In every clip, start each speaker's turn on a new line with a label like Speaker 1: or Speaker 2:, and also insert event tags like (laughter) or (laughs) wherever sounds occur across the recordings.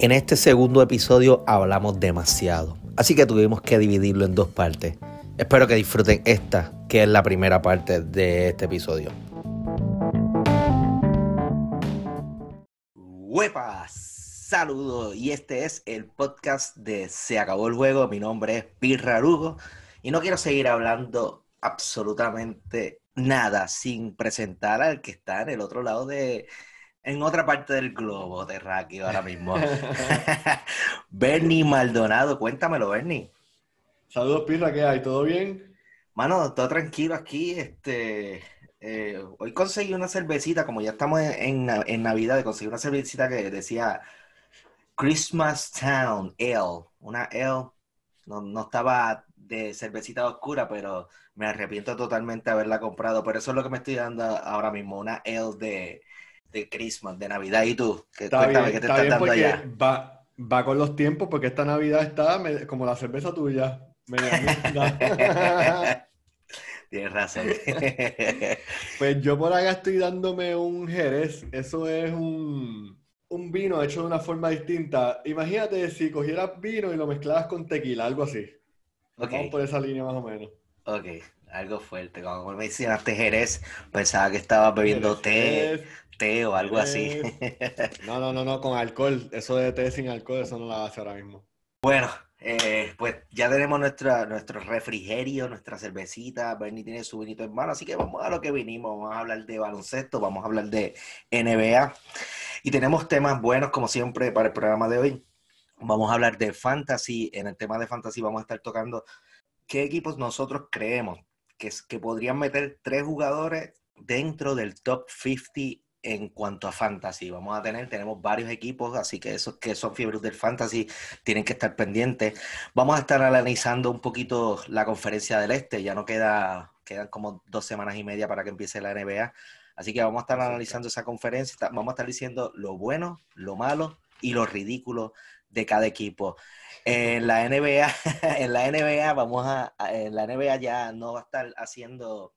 Speaker 1: En este segundo episodio hablamos demasiado, así que tuvimos que dividirlo en dos partes. Espero que disfruten esta, que es la primera parte de este episodio. ¡Huepas! Saludos, y este es el podcast de Se acabó el juego. Mi nombre es Pirra Lugo y no quiero seguir hablando absolutamente nada sin presentar al que está en el otro lado de, en otra parte del globo terráqueo ahora mismo. (laughs) (laughs) Bernie Maldonado, cuéntamelo, Bernie.
Speaker 2: Saludos, Pirra, ¿qué hay? ¿Todo bien?
Speaker 1: Mano, todo tranquilo aquí. Este, eh, hoy conseguí una cervecita, como ya estamos en, en, Navidad, conseguí una cervecita que decía Christmas Town Ale. Una ale, no, no estaba de cervecita oscura, pero me arrepiento totalmente de haberla comprado. Pero eso es lo que me estoy dando ahora mismo, una ale de, de Christmas, de Navidad. ¿Y tú?
Speaker 2: ¿Qué, está bien, ¿qué te está dando allá? Va, va con los tiempos porque esta Navidad está como la cerveza tuya. (laughs)
Speaker 1: Tienes razón. (laughs)
Speaker 2: pues yo por acá estoy dándome un Jerez. Eso es un, un vino hecho de una forma distinta. Imagínate si cogieras vino y lo mezclaras con tequila, algo así. Vamos por esa línea más o menos.
Speaker 1: Ok, algo fuerte. Como me mencionaste Jerez, pensaba que estabas bebiendo té, té o algo así. (laughs)
Speaker 2: no, no, no, no, con alcohol. Eso de té sin alcohol, eso no lo hace ahora mismo.
Speaker 1: Bueno, eh, pues ya tenemos nuestra, nuestro refrigerio, nuestra cervecita. Bernie tiene su vinito en mano, así que vamos a lo que vinimos. Vamos a hablar de baloncesto, vamos a hablar de NBA. Y tenemos temas buenos, como siempre, para el programa de hoy. Vamos a hablar de fantasy. En el tema de fantasy vamos a estar tocando qué equipos nosotros creemos que, que podrían meter tres jugadores dentro del top 50 en cuanto a fantasy. Vamos a tener, tenemos varios equipos, así que esos que son fiebres del fantasy tienen que estar pendientes. Vamos a estar analizando un poquito la conferencia del este, ya no queda, quedan como dos semanas y media para que empiece la NBA. Así que vamos a estar analizando esa conferencia, vamos a estar diciendo lo bueno, lo malo y lo ridículo de cada equipo. En la NBA, (laughs) en la NBA vamos a, en la NBA ya no va a estar haciendo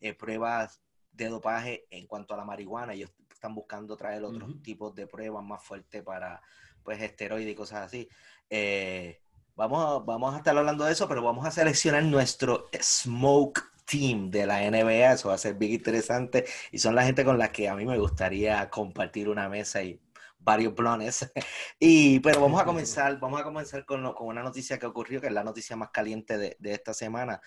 Speaker 1: eh, pruebas de dopaje en cuanto a la marihuana. Ellos están buscando traer otros tipos de pruebas más fuertes para pues esteroides y cosas así. Eh, vamos, a, vamos a estar hablando de eso, pero vamos a seleccionar nuestro smoke team de la NBA. Eso va a ser bien interesante. Y son la gente con la que a mí me gustaría compartir una mesa y varios blones. (laughs) Y, pero vamos a comenzar, vamos a comenzar con, con, una noticia que ocurrió, que es la noticia más caliente de, de esta semana.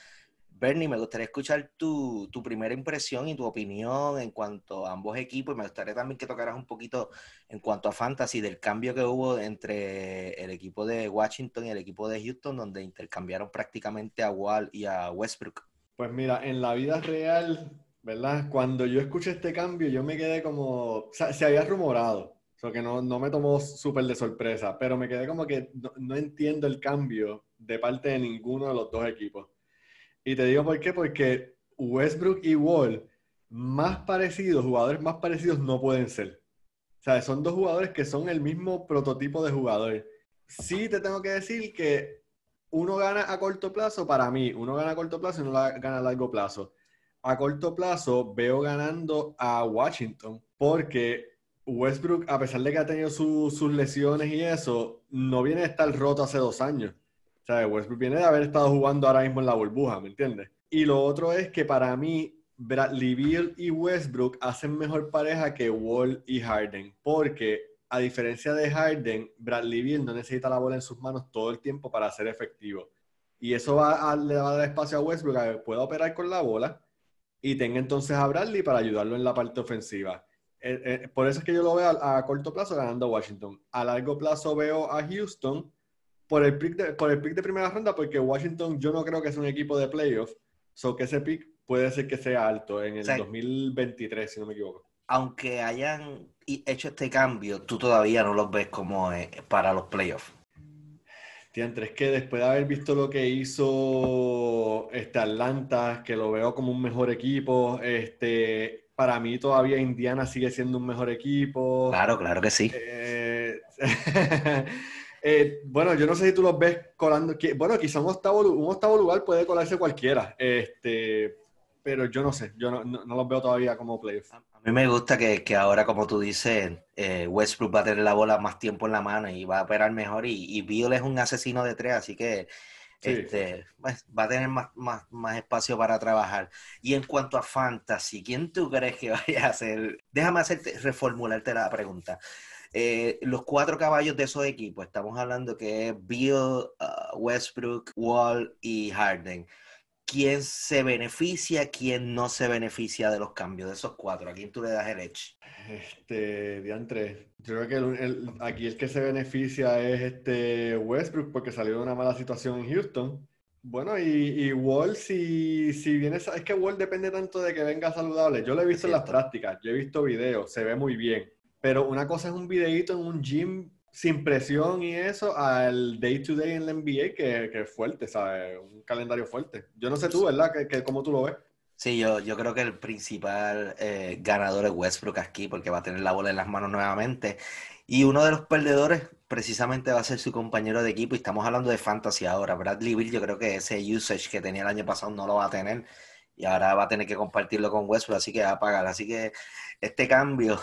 Speaker 1: Bernie, me gustaría escuchar tu, tu, primera impresión y tu opinión en cuanto a ambos equipos. Y me gustaría también que tocaras un poquito en cuanto a Fantasy, del cambio que hubo entre el equipo de Washington y el equipo de Houston, donde intercambiaron prácticamente a Wall y a Westbrook.
Speaker 2: Pues mira, en la vida real, ¿verdad? Cuando yo escuché este cambio, yo me quedé como. O sea, se había rumorado. O sea, que no, no me tomó súper de sorpresa, pero me quedé como que no, no entiendo el cambio de parte de ninguno de los dos equipos. Y te digo por qué, porque Westbrook y Wall, más parecidos, jugadores más parecidos no pueden ser. O sea, son dos jugadores que son el mismo prototipo de jugador. Sí te tengo que decir que uno gana a corto plazo para mí, uno gana a corto plazo y uno gana a largo plazo. A corto plazo veo ganando a Washington porque Westbrook, a pesar de que ha tenido sus sus lesiones y eso, no viene a estar roto hace dos años sea, Westbrook viene de haber estado jugando ahora mismo en la burbuja, ¿me entiendes? Y lo otro es que para mí, Bradley Beal y Westbrook hacen mejor pareja que Wall y Harden, porque a diferencia de Harden, Bradley Beal no necesita la bola en sus manos todo el tiempo para ser efectivo. Y eso va a, le va a dar espacio a Westbrook a que pueda operar con la bola y tenga entonces a Bradley para ayudarlo en la parte ofensiva. Eh, eh, por eso es que yo lo veo a, a corto plazo ganando Washington. A largo plazo veo a Houston por el pick de, por el pick de primera ronda, porque Washington yo no creo que sea un equipo de playoffs, so que ese pick puede ser que sea alto en el 2023, si no me equivoco.
Speaker 1: Aunque hayan hecho este cambio, tú todavía no los ves como eh, para los playoffs.
Speaker 2: Tiantre, es que después de haber visto lo que hizo este Atlanta, que lo veo como un mejor equipo, este, para mí todavía Indiana sigue siendo un mejor equipo.
Speaker 1: Claro, claro que sí.
Speaker 2: Eh, (laughs) Eh, bueno, yo no sé si tú los ves colando. bueno, quizá un octavo, un octavo lugar puede colarse cualquiera. Este, pero yo no sé, yo no, no, los veo todavía como playoffs.
Speaker 1: A mí me gusta que, que ahora, como tú dices, eh, Westbrook va a tener la bola más tiempo en la mano y va a operar mejor y, y es un asesino de tres, así que este, pues, va a tener más, más, más, espacio para trabajar. Y en cuanto a fantasy, ¿quién tú crees que (laughs) vaya a ser? Déjame hacerte, reformularte la pregunta. Eh, los cuatro caballos de esos equipos, estamos hablando que es Bill, uh, Westbrook, Wall y Harden. ¿Quién se beneficia, quién no se beneficia de los cambios de esos cuatro? ¿A quién tú le das el edge?
Speaker 2: Este, diantre. Yo creo que aquí el que se beneficia es este Westbrook porque salió de una mala situación en Houston. Bueno, y, y Wall, si, si viene, es que Wall depende tanto de que venga saludable. Yo lo he visto en las prácticas, yo he visto videos, se ve muy bien. Pero una cosa es un videito en un gym sin presión y eso al day to day en la NBA que, que es fuerte, ¿sabes? Un calendario fuerte. Yo no sé tú, ¿verdad? Que, que ¿Cómo tú lo ves?
Speaker 1: Sí, yo, yo creo que el principal eh, ganador es Westbrook aquí porque va a tener la bola en las manos nuevamente. Y uno de los perdedores precisamente va a ser su compañero de equipo. Y estamos hablando de fantasy ahora. Bradley Bill, yo creo que ese usage que tenía el año pasado no lo va a tener. Y ahora va a tener que compartirlo con Westbrook, así que va a pagar. Así que este cambio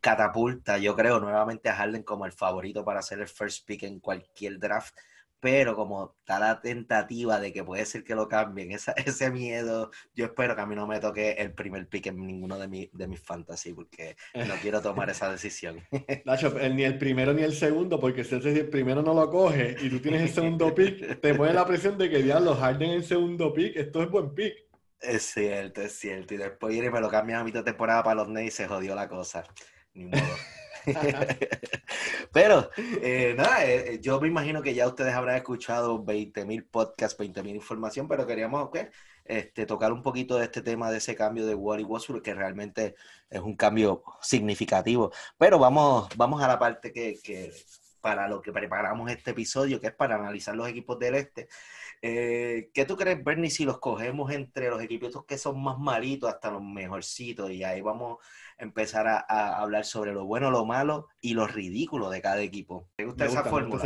Speaker 1: catapulta, yo creo, nuevamente a Harden como el favorito para ser el first pick en cualquier draft pero como está la tentativa de que puede ser que lo cambien, (laughs) ese miedo, yo espero que a mí no me toque el primer pick en ninguno de, de mis fantasy, porque no (laughs) quiero tomar esa decisión. (laughs)
Speaker 2: Nacho, ni el primero ni el segundo, porque si el primero no lo coge y tú tienes el segundo pick, te pone la presión de que ya los Harden el segundo pick, esto es buen pick.
Speaker 1: Es cierto, es cierto. Y después viene y me lo cambian a mitad de temporada para los Nets y se jodió la cosa. Ni modo. (laughs) (laughs) Pero, eh, nada, eh, eh, yo me imagino que ya ustedes habrán escuchado 20.000 podcasts, 20.000 información, pero queríamos este, tocar un poquito de este tema de ese cambio de Wally Westbrook, que realmente es un cambio significativo. Pero vamos, vamos a la parte que, que para lo que preparamos este episodio, que es para analizar los equipos del este. ¿Qué tú crees, Bernie, si los cogemos entre los equipos que son más malitos hasta los mejorcitos? Y ahí vamos empezar a, hablar sobre lo bueno, lo malo y lo ridículo de cada equipo. ¿Te gusta, esa fórmula?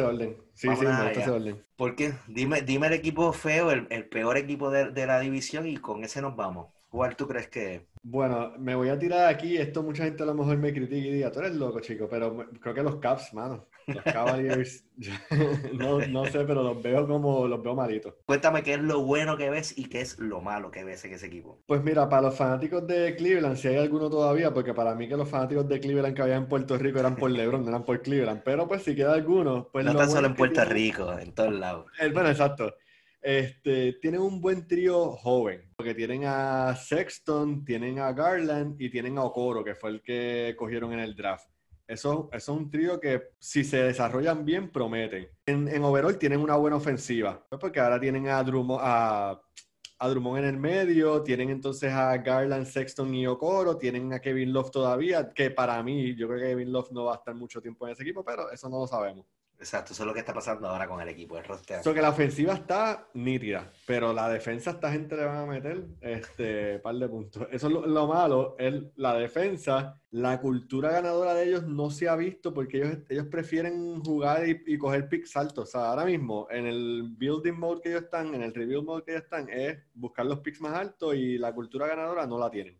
Speaker 2: Sí, sí, me gusta ese orden.
Speaker 1: ¿Por qué? Dime, dime el equipo feo, el, peor equipo de, la división y con ese nos vamos. ¿Cuál tú crees que es?
Speaker 2: Bueno, me voy a tirar aquí. Esto mucha gente a lo mejor me critica y diga, tú eres loco, chico, pero creo que los Caps, mano. Los Cavaliers, (laughs) no, no, sé, pero los veo como, los veo malitos.
Speaker 1: Cuéntame qué es lo bueno que ves y qué es lo malo que ves en ese equipo.
Speaker 2: Pues mira, para los fanáticos de Cleveland, si hay alguno todavía, porque para mí que los fanáticos de Cleveland que había en Puerto Rico eran por LeBron, no eran por Cleveland, pero pues si queda alguno, pues...
Speaker 1: No están solo en Puerto Rico, en todos lados.
Speaker 2: bueno, exacto. Este, tienen un buen trío joven, porque tienen a Sexton, tienen a Garland y tienen a Okoro, que fue el que cogieron en el draft. Eso, es un trío que si se desarrollan bien, prometen. En, overall tienen una buena ofensiva, porque ahora tienen a Drummond, a Drummond en el medio, tienen entonces a Garland, Sexton y Okoro, tienen a Kevin Love todavía, que para mí, yo creo que Kevin Love no va a estar mucho tiempo en ese equipo, pero eso no lo sabemos.
Speaker 1: Exacto, eso es lo que está pasando ahora con el equipo, el roster.
Speaker 2: Eso que la ofensiva está nítida, pero la defensa esta gente le van a meter este par de puntos. Eso es lo, malo, es la defensa, la cultura ganadora de ellos no se ha visto porque ellos, ellos prefieren jugar y, coger picks altos. O sea, ahora mismo en el building mode que ellos están, en el rebuild mode que ellos están, es buscar los picks más altos y la cultura ganadora no la tienen.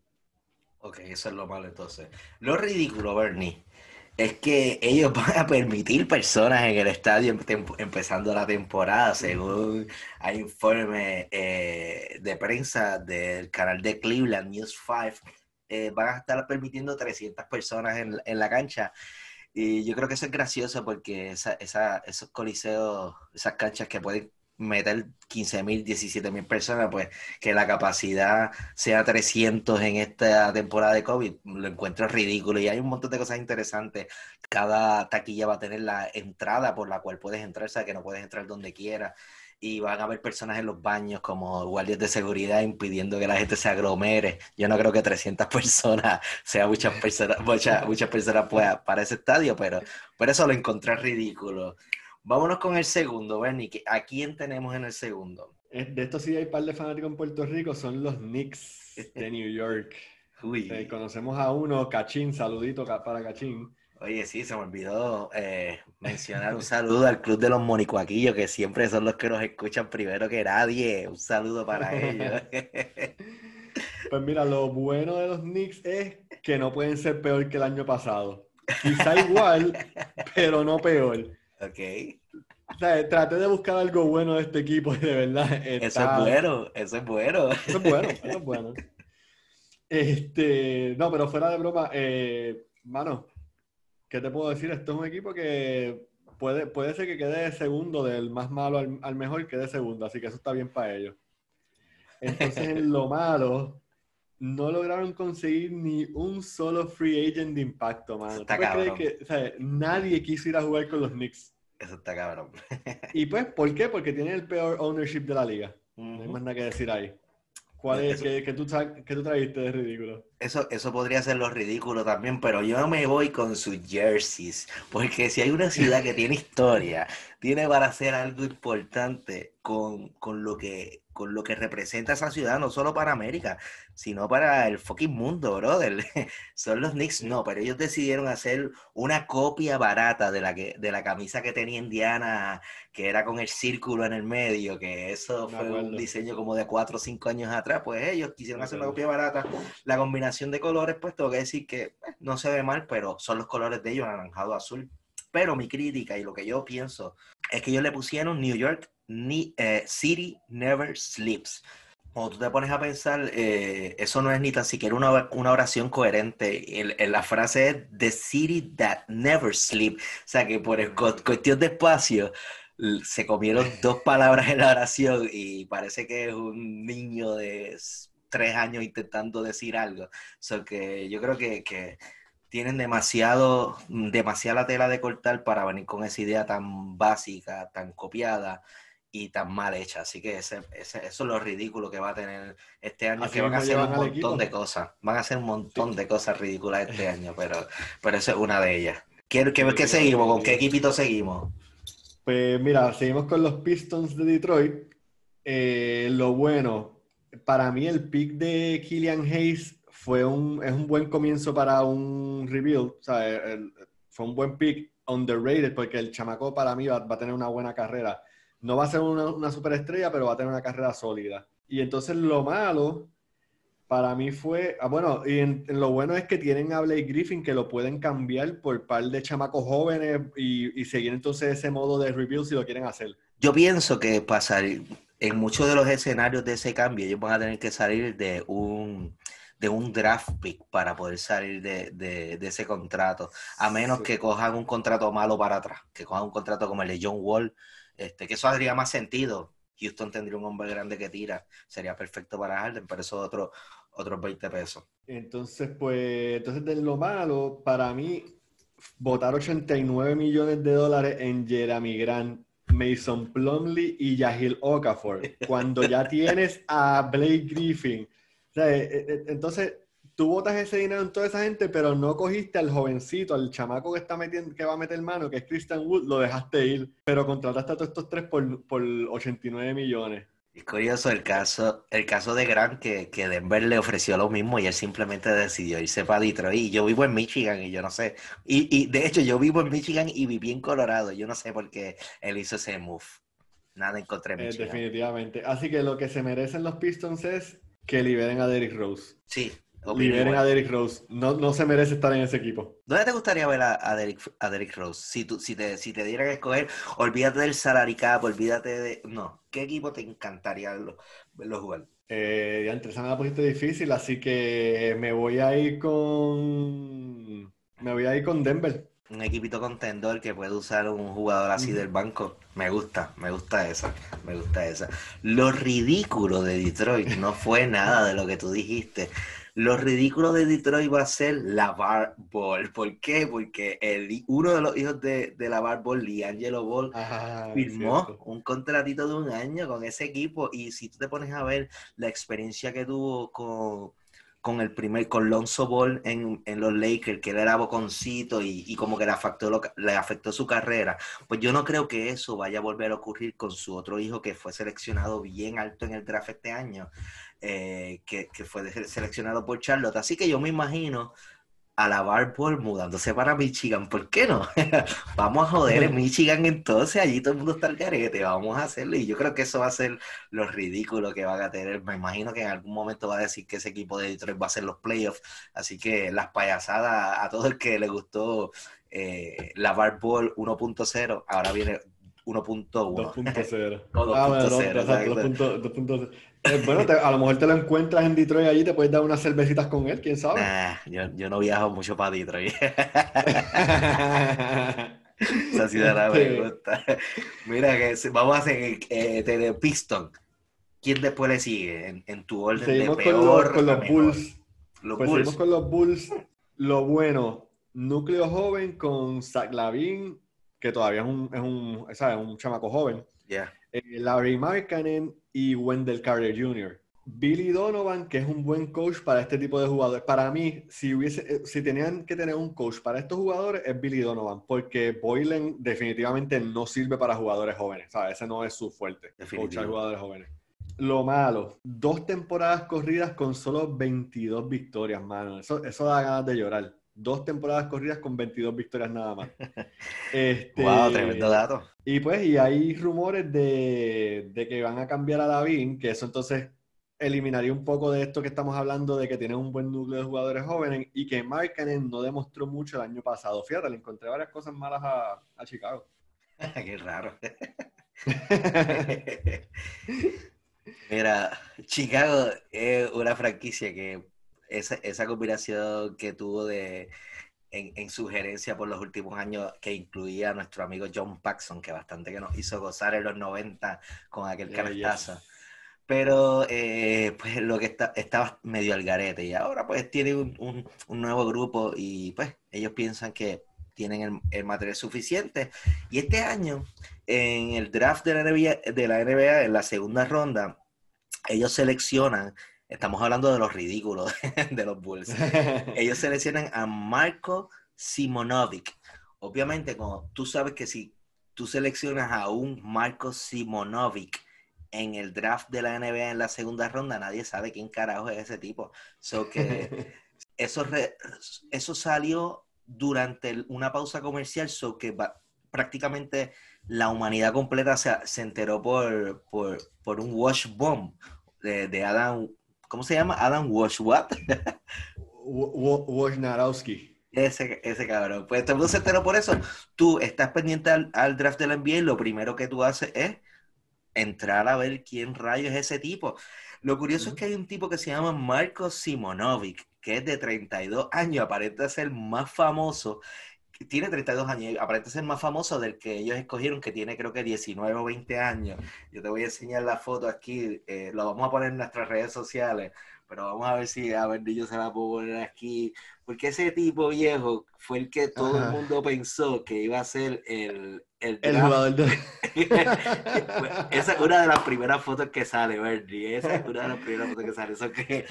Speaker 1: Ok, eso es lo malo entonces. Lo ridículo, Bernie es que ellos (laughs) van a permitir personas en el estadio empezando la temporada, según hay informes eh, de prensa del canal de Cleveland News 5, eh, van a estar permitiendo 300 personas en, en, la cancha. Y yo creo que eso es gracioso porque esa, esa, esos coliseos, esas canchas que pueden meter 15 mil, 17 mil personas, pues que la capacidad sea 300 en esta temporada de COVID, lo encuentro ridículo y hay un montón de cosas interesantes. Cada taquilla va a tener la entrada por la cual puedes entrar, o sea, que no puedes entrar donde quieras. Y van a haber personas en los baños como guardias de seguridad impidiendo que la gente se aglomere. Yo no creo que 300 personas (laughs) sea muchas personas, muchas, muchas personas para ese estadio, pero por eso lo encontré ridículo. Vámonos con el segundo, Bernie. ¿A quién tenemos en el segundo?
Speaker 2: De esto sí hay un par de fanáticos en Puerto Rico, son los Knicks (laughs) de New York. Uy. Eh, conocemos a uno, Cachín, saludito para Cachín.
Speaker 1: Oye, sí, se me olvidó eh, mencionar un saludo al Club de los Monicuaquillos, que siempre son los que nos escuchan primero que nadie. Un saludo para ellos. (laughs)
Speaker 2: Pues mira, lo bueno de los Knicks es que no pueden ser peor que el año pasado. Quizá igual, (laughs) pero no peor.
Speaker 1: Ok.
Speaker 2: O sea, traté de buscar algo bueno de este equipo y de verdad.
Speaker 1: Eso es bueno, eso es bueno.
Speaker 2: Eso es bueno, eso es bueno. Este, no, pero fuera de broma, eh, mano, ¿qué te puedo decir? Esto es un equipo que puede, puede ser que quede de segundo, del más malo al, al mejor quede segundo, así que eso está bien para ellos. Entonces, en lo malo, no lograron conseguir ni un solo free agent de impacto, mano. ¿Tú
Speaker 1: Está cabrón.
Speaker 2: que o sea, nadie quiso ir a jugar con los Knicks?
Speaker 1: Eso está cabrón. (laughs)
Speaker 2: Y pues, ¿por qué? Porque tienen el peor ownership de la liga. No hay más nada que decir ahí. ¿Cuál es?
Speaker 1: Eso-
Speaker 2: ¿Qué, qué tú, tú trajiste de ridículo?
Speaker 1: Eso, eso podría ser lo ridículo también, pero yo no me voy con sus jerseys, porque si hay una ciudad que tiene historia, tiene para hacer algo importante con, con lo que, con lo que representa esa ciudad, no solo para América, sino para el fucking mundo, brother. (laughs) Son los Knicks, no, pero ellos decidieron hacer una copia barata de la, que, de la camisa que tenía Indiana, que era con el círculo en el medio, que eso fue un diseño como de 4 o 5 años atrás, pues ellos quisieron hacer una copia barata la combinación de colores, pues tengo que decir que eh, no se ve mal, pero son los colores de ellos, anaranjado azul. Pero mi crítica y lo que yo pienso es que ellos le pusieron New York ni, eh, City Never Sleeps. Cuando tú te pones a pensar, eh, eso no es ni tan siquiera una, una oración coherente. El- el- la frase es The City That Never Sleep. O sea que por el cu- cuestión de espacio se comieron (laughs) dos palabras en la oración y parece que es un niño de tres años intentando decir algo. So que yo creo que, que tienen demasiado, demasiada tela de cortar para venir con esa idea tan básica, tan copiada y tan mal hecha. Así que ese, ese- eso es lo ridículo que va a tener este año,
Speaker 2: Así
Speaker 1: que van a hacer un montón
Speaker 2: equipo.
Speaker 1: de cosas. Van a hacer un montón de cosas ridículas este año, pero, pero eso es una de ellas. ¿Qué, qué, qué seguimos? ¿Con qué equipito seguimos?
Speaker 2: Pues mira, seguimos con los Pistons de Detroit. Eh, lo bueno, para mí el pick de Killian Hayes fue un, es un buen comienzo para un rebuild. O sea, el- fue un buen pick underrated porque el chamaco para mí va, va a tener una buena carrera. No va a ser una, una superestrella, pero va a tener una carrera sólida. Y entonces lo malo para mí fue, ah, bueno, y en- en lo bueno es que tienen a Blake Griffin que lo pueden cambiar por par de chamacos jóvenes y, y seguir entonces ese modo de rebuild si lo quieren hacer.
Speaker 1: Yo pienso que para salir, en muchos de los escenarios de ese cambio, ellos van a tener que salir de un, de un draft pick para poder salir de, de- de ese contrato, a menos
Speaker 2: Sí.
Speaker 1: que cojan un contrato malo para atrás, que cojan un contrato como el de John Wall, este, que eso haría más sentido. Houston tendría un hombre grande que tira, sería perfecto para Harden, pero eso es otro, otros 20 pesos.
Speaker 2: Entonces, pues, entonces de lo malo, para mí, votar 89 millones de dólares en Jeremy Grant, Mason Plumlee y Yahil Okafor, cuando ya (laughs) tienes a Blake Griffin. O sea, eh, eh, entonces, tú votas ese dinero en toda esa gente, pero no cogiste al jovencito, al chamaco que está metiendo, que va a meter mano, que es Christian Wood, lo dejaste ir, pero contrataste a todos estos tres por, por 89 millones.
Speaker 1: Es curioso el caso, el caso de Grant que, que Denver le ofreció lo mismo y él simplemente decidió irse para Detroit. Y yo vivo en Michigan y yo no sé. Y, y de hecho yo vivo en Michigan y viví en Colorado. Yo no sé por qué él hizo ese move. Nada encontré en
Speaker 2: Eh,
Speaker 1: Michigan.
Speaker 2: definitivamente. Así que lo que se merecen los Pistons es que liberen a Derrick Rose.
Speaker 1: Sí,
Speaker 2: Liberen a Derrick Rose. No, no se merece estar en ese equipo.
Speaker 1: ¿Dónde te gustaría ver a, a Derrick, a Derrick Rose? Si, tú, si, te, si te dieran que escoger, olvídate del salary cap, olvídate de... No, ¿qué equipo te encantaría verlo, verlo jugar?
Speaker 2: Eh, ya entre esa me la pusiste difícil, así que me voy a ir con. Me voy a ir con Denver.
Speaker 1: Un equipito contendor que puede usar un jugador así del banco. Me gusta, me gusta esa, me gusta esa. Lo ridículo de Detroit no fue nada de lo que tú dijiste. Lo ridículo de Detroit va a ser la Bar Ball. ¿Por qué? Porque el, uno de los hijos de, de la Bar Ball, Liangelo Ball, firmó un contratito de un año con ese equipo y si tú te pones a ver la experiencia que tuvo con, con el primer, con Lonzo Ball en, en los Lakers, que él era boconcito y, y como que le afectó, lo- le afectó su carrera, pues yo no creo que eso vaya a volver a ocurrir con su otro hijo que fue seleccionado bien alto en el draft este año, eh, que, que fue seleccionado por Charlotte. Así que yo me imagino a la Ball mudándose para Michigan, ¿por qué no? (laughs) vamos a joder en (laughs) Michigan entonces, allí todo el mundo está al carete, vamos a hacerlo y yo creo que eso va a ser lo ridículo que van a tener, me imagino que en algún momento va a decir que ese equipo de Detroit va a ser los playoffs, así que las payasadas a todo el que le gustó eh, la Ball 1.0, ahora viene 1.1.
Speaker 2: 2.0. (laughs) ah, bueno, 2.0. Eh, bueno, a lo mejor te lo encuentras en Detroit allí, te puedes dar unas cervecitas con él, quién sabe.
Speaker 1: yo, yo, no viajo mucho para Detroit. (laughs) (laughs) Esa ciudad me gusta. Mira, que vamos a hacer eh, Piston. ¿Quién después le sigue en, en tu orden
Speaker 2: seguimos
Speaker 1: de peor
Speaker 2: con, los, con los Bulls. Los pues Bulls. Seguimos con los Bulls. Lo bueno, núcleo joven con Zach Lavin, que todavía es un, es un, ¿sabes? un chamaco joven.
Speaker 1: Yeah.
Speaker 2: Eh, Larry Markkanen y Wendell Carter Jr. Billy Donovan, que es un buen coach para este tipo de jugadores. Para mí, si, hubiese, eh, si tenían que tener un coach para estos jugadores, es Billy Donovan, porque Boylan definitivamente no sirve para jugadores jóvenes. ¿sabes? Ese no es su fuerte, coachar jugadores jóvenes. Lo malo, dos temporadas corridas con solo 22 victorias, mano. Eso, eso da ganas de llorar. Dos temporadas corridas con 22 victorias nada más. (laughs)
Speaker 1: Este, wow, tremendo dato.
Speaker 2: Y pues, y hay rumores de, de que van a cambiar a David, que eso entonces eliminaría un poco de esto que estamos hablando de que tiene un buen núcleo de jugadores jóvenes y que Markkanen no demostró mucho el año pasado. Fíjate, le encontré varias cosas malas a, a Chicago. (laughs)
Speaker 1: Qué raro. (laughs) Mira, Chicago es una franquicia que esa, esa combinación que tuvo de en, en, sugerencia por los últimos años que incluía a nuestro amigo John Paxson, que bastante que nos hizo gozar en los 90 con aquel yeah, Pero eh, pues lo que está, estaba medio al garete. Y ahora pues tiene un, un, un, nuevo grupo y pues ellos piensan que tienen el, el, material suficiente. Y este año, en el draft de la, NBA, de la NBA, en la segunda ronda, ellos seleccionan Estamos hablando de los ridículos (laughs) de los Bulls. (laughs) Ellos seleccionan a Marco Simonovic. Obviamente, como tú sabes que si tú seleccionas a un Marco Simonovic en el draft de la NBA en la segunda ronda, nadie sabe quién carajo es ese tipo. So que (laughs) eso, eso salió durante una pausa comercial, so que prácticamente la humanidad completa se, se enteró por, por, por, un wash bomb de, de Adam ¿Cómo se llama? Adam Wash, what?
Speaker 2: Wojnarowski.
Speaker 1: Ese, ese cabrón. Pues todo el mundo se enteró por eso. Tú estás pendiente al, draft de la NBA y lo primero que tú haces es entrar a ver quién rayos es ese tipo. Lo curioso es que hay un tipo que se llama Marco Simonovic, que es de 32 años, aparenta ser más famoso tiene 32 años, aparenta ser más famoso del que ellos escogieron, que tiene creo que 19 o 20 años. Yo te voy a enseñar la foto aquí, eh, lo vamos a poner en nuestras redes sociales, pero vamos a ver si a yo se la puedo poner aquí, porque ese tipo viejo fue el que todo el mundo pensó que iba a ser el, el,
Speaker 2: jugador de... (laughs)
Speaker 1: Esa es una de las primeras fotos que sale, Bernie. Esa es una de las primeras fotos que sale. Eso que,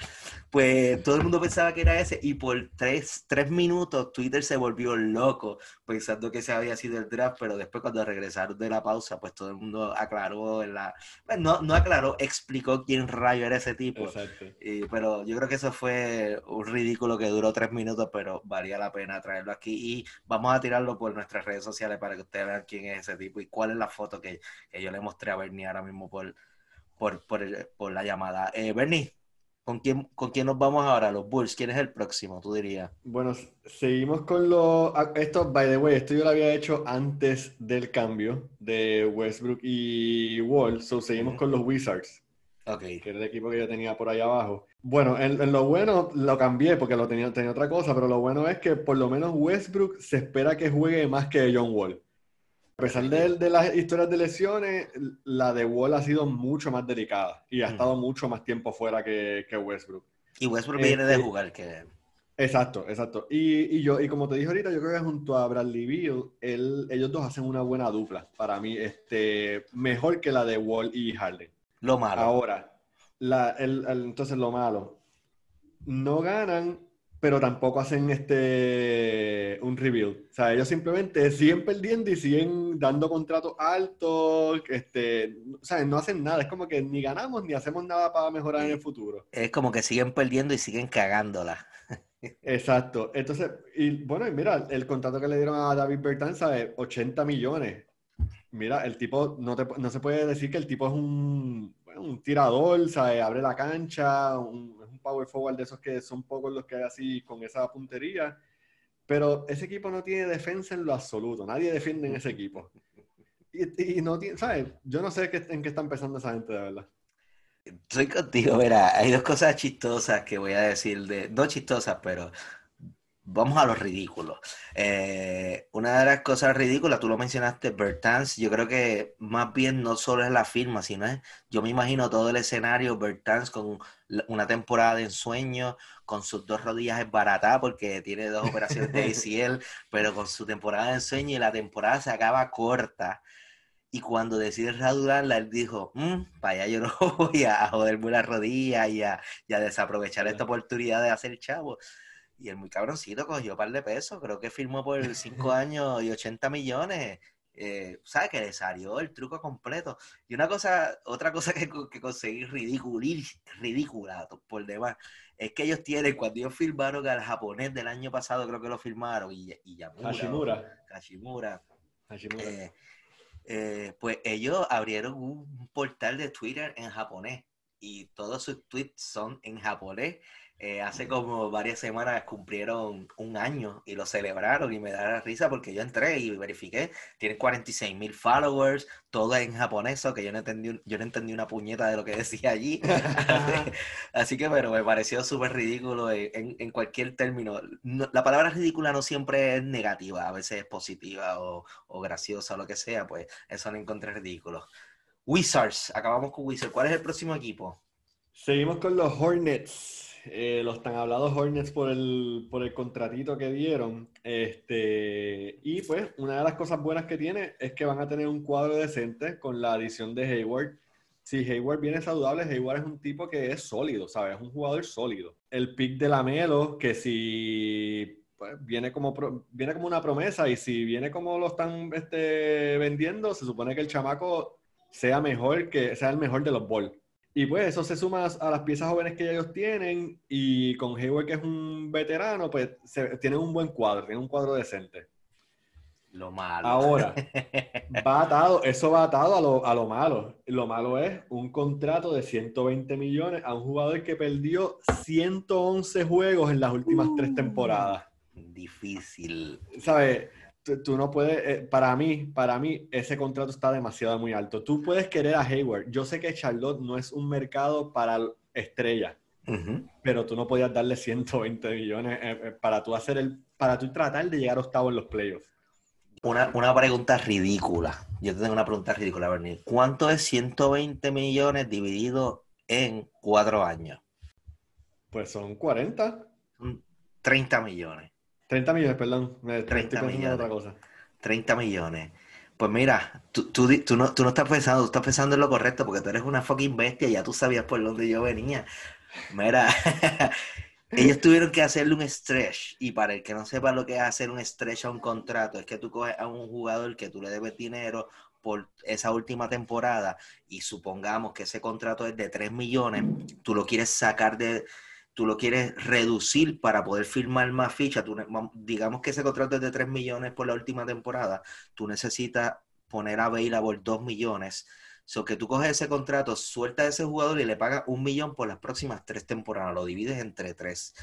Speaker 1: pues todo el mundo pensaba que era ese y por tres, tres minutos Twitter se volvió loco pensando que se había sido el draft, pero después cuando regresaron de la pausa, pues todo el mundo aclaró en la... Pues no, no aclaró, explicó quién rayo era ese tipo. Exacto. Y, pero yo creo que eso fue un ridículo que duró tres minutos, pero valía la pena traerlo aquí y vamos a tirarlo por nuestras redes sociales para que ustedes vean quién es ese tipo y cuál es la foto que, que yo le mostré a Bernie ahora mismo por, por, por, el, por la llamada. Eh, Bernie, ¿con quién, ¿con quién nos vamos ahora? Los Bulls. ¿Quién es el próximo, tú dirías?
Speaker 2: Bueno, seguimos con los... Ah, esto, by the way, esto yo lo había hecho antes del cambio de Westbrook y Wall, so seguimos uh -huh. con los Wizards.
Speaker 1: Okay.
Speaker 2: Que era el equipo que yo tenía por ahí abajo. Bueno, en, en, lo bueno lo cambié porque lo tenía, tenía otra cosa, pero lo bueno es que por lo menos Westbrook se espera que juegue más que John Wall. A pesar de, de, las historias de lesiones, la de Wall ha sido mucho más delicada y ha mm. estado mucho más tiempo fuera que, que Westbrook.
Speaker 1: Y Westbrook este, viene de jugar que...
Speaker 2: Exacto, exacto. Y, y, yo, y como te dije ahorita, yo creo que junto a Bradley Beal, él, ellos dos hacen una buena dupla. Para mí, este, mejor que la de Wall y Harden.
Speaker 1: Lo malo.
Speaker 2: Ahora, la, el, el, entonces lo malo. No ganan pero tampoco hacen este un rebuild. O sea, ellos simplemente siguen perdiendo y siguen dando contratos altos, este, o sea, no hacen nada, es como que ni ganamos ni hacemos nada para mejorar en el futuro.
Speaker 1: Es como que siguen perdiendo y siguen cagándola.
Speaker 2: Exacto. Entonces, y bueno, y mira, el contrato que le dieron a David Bertans, ¿sabes? 80 millones. Mira, el tipo, no, no se puede decir que el tipo es un, un tirador, ¿sabes? Abre la cancha, un, es un power forward de esos que son pocos los que hay así con esa puntería. Pero ese equipo no tiene defensa en lo absoluto. Nadie defiende en ese equipo. Y, no tiene, ¿sabes? Yo no sé en qué está empezando esa gente, de verdad.
Speaker 1: Estoy contigo, mira, hay dos cosas chistosas que voy a decir, de, no chistosas, pero vamos a lo ridículo. Eh, una de las cosas ridículas, tú lo mencionaste, Bertans, yo creo que más bien no solo es la firma, sino es, yo me imagino todo el escenario, Bertans con una temporada de ensueño, con sus dos rodillas esbaratadas porque tiene dos operaciones de (laughs) ACL, pero con su temporada de ensueño y la temporada se acaba corta. Y cuando decide radurarla, él dijo, mmm, vaya, yo no (laughs) voy a joderme la rodilla y a, y a desaprovechar esta oportunidad de hacer chavo. Y el muy cabroncito cogió un par de pesos, creo que firmó por (laughs) 5 años y 80 millones. Eh, ¿Sabes? Que le salió el truco completo. Y una cosa, otra cosa que, que conseguí ridícula por demás, es que ellos tienen, cuando ellos firmaron al japonés del año pasado, creo que lo firmaron, y, y Yamura,
Speaker 2: Hashimura.
Speaker 1: Hashimura, eh, eh, pues ellos abrieron un portal de Twitter en japonés y todos sus tweets son en japonés eh, hace como varias semanas cumplieron un año y lo celebraron y me da la risa porque yo entré y verifiqué, tienen 46 mil followers, todo en japonés, que yo no entendí, yo no entendí una puñeta de lo que (laughs) decía allí. (laughs) Así que bueno, me pareció súper ridículo en, en, cualquier término. la palabra ridícula no siempre es negativa, a veces es positiva o, o graciosa o lo que sea, pues eso no encontré ridículo. Wizards, acabamos con Wizards. ¿Cuál es el próximo equipo?
Speaker 2: Seguimos con los Hornets. Eh, los tan hablados Hornets por el, por el contratito que dieron. Este, y pues una de las cosas buenas que tiene es que van a tener un cuadro decente con la adición de Hayward. Si Hayward viene saludable, Hayward es un tipo que es sólido, ¿sabes? Es un jugador sólido. El pick de Lamelo, que si pues, viene, como, viene como una promesa y si viene como lo están este, vendiendo, se supone que el chamaco sea mejor que sea el mejor de los Bulls. Y pues eso se suma a las piezas jóvenes que ellos tienen y con Hayward que es un veterano, pues se, tienen un buen cuadro, tienen un cuadro decente.
Speaker 1: Lo malo.
Speaker 2: Ahora, (laughs) va atado, eso va atado a lo, a lo malo. Lo malo es un contrato de 120 millones a un jugador que perdió 111 juegos en las últimas tres uh. temporadas.
Speaker 1: Difícil.
Speaker 2: ¿Sabes? Tú, no puedes, eh, para mí, para mí, ese contrato está demasiado muy alto. Tú puedes querer a Hayward. Yo sé que Charlotte no es un mercado para estrella, pero tú no podías darle 120 millones eh, eh, para tú hacer el, para tú tratar de llegar octavo en los playoffs.
Speaker 1: Una, una, pregunta ridícula. Yo te tengo una pregunta ridícula, Bernie. ¿Cuánto es 120 millones dividido en cuatro años?
Speaker 2: Pues son 40.
Speaker 1: 30 millones.
Speaker 2: 30 millones, perdón.
Speaker 1: 30 millones. Otra cosa. 30 millones. Pues mira, tú, tú, no, tú no estás pensando, tú estás pensando en lo correcto porque tú eres una fucking bestia, ya tú sabías por dónde yo venía. Mira, (laughs) ellos tuvieron que hacerle un stretch y para el que no sepa lo que es hacer un stretch a un contrato, es que tú coges a un jugador que tú le debes dinero por esa última temporada y supongamos que ese contrato es de 3 millones, tú lo quieres sacar de, tú lo quieres reducir para poder firmar más fichas, digamos que ese contrato es de 3 millones por la última temporada, tú necesitas poner a available 2 millones. So que tú coges ese contrato, sueltas a ese jugador y le pagas un millón por las próximas tres temporadas, lo divides entre tres.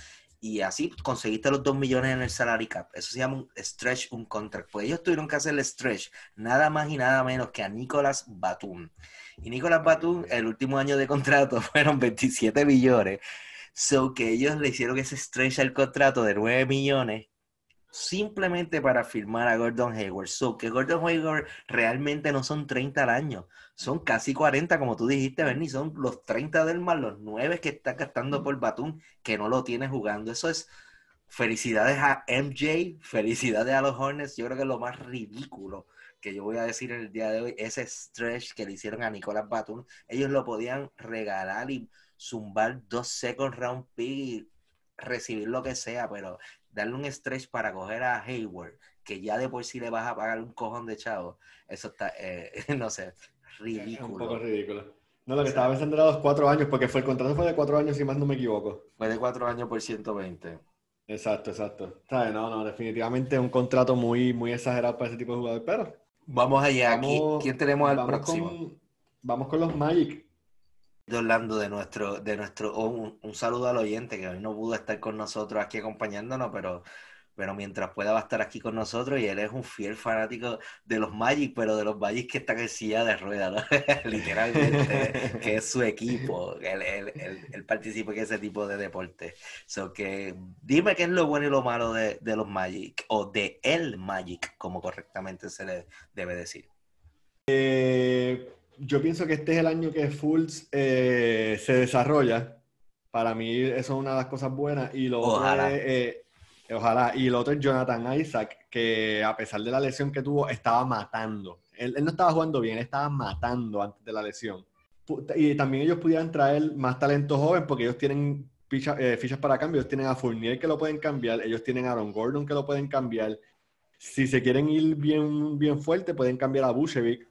Speaker 1: Y así conseguiste los 2 millones en el salary cap. Eso se llama un stretch, un contract. Pues ellos tuvieron que hacer el stretch, nada más y nada menos que a Nicolás Batum. Y Nicolás Batum, el último año de contrato (laughs) fueron 27 millones. So que ellos le hicieron ese stretch al contrato de 9 millones simplemente para firmar a Gordon Hayward. So que Gordon Hayward realmente no son 30 al año, son casi 40, como tú dijiste, Bernie, son los 30 del más los 9 que está gastando por Batum, que no lo tiene jugando. Eso es felicidades a MJ, felicidades a los Hornets. Yo creo que lo más ridículo que yo voy a decir el día de hoy, ese stretch que le hicieron a Nicolás Batum, ellos lo podían regalar y zumbar dos second round pick y recibir lo que sea, pero darle un stretch para coger a Hayward, que ya de por sí le vas a pagar un cojón de chavo, eso está, eh, (laughs) no sé, ridículo.
Speaker 2: un poco ridículo. No, lo que estaba pensando era los cuatro años, porque fue el contrato fue de cuatro años, si más no me equivoco.
Speaker 1: Fue de cuatro años por 120.
Speaker 2: Exacto, exacto. No, no, definitivamente es un contrato muy, muy exagerado para ese tipo de jugador, pero...
Speaker 1: Vamos allá, aquí. ¿quién tenemos al próximo?
Speaker 2: vamos con los Magic.
Speaker 1: De Orlando, de nuestro, de nuestro, un, saludo al oyente que hoy no pudo estar con nosotros aquí acompañándonos, pero pero mientras pueda va a estar aquí con nosotros y él es un fiel fanático de los Magic, pero de los Magic que están en silla de ruedas, (laughs) literalmente, que es su equipo, él, él, participa en ese tipo de deporte. So que dime qué es lo bueno y lo malo de, los Magic, o de el Magic, como correctamente se le debe decir.
Speaker 2: Eh, yo pienso que este es el año que Fultz eh, se desarrolla. Para mí eso es una de las cosas buenas. Y lo otro es... Eh, Ojalá. Y el otro es Jonathan Isaac, que a pesar de la lesión que tuvo, estaba matando. Él, no estaba jugando bien, estaba matando antes de la lesión. Y también ellos pudieran traer más talento joven porque ellos tienen eh, fichas para cambio. Ellos tienen a Fournier que lo pueden cambiar, ellos tienen a Aaron Gordon que lo pueden cambiar. Si se quieren ir bien, bien fuerte, pueden cambiar a Bushevik.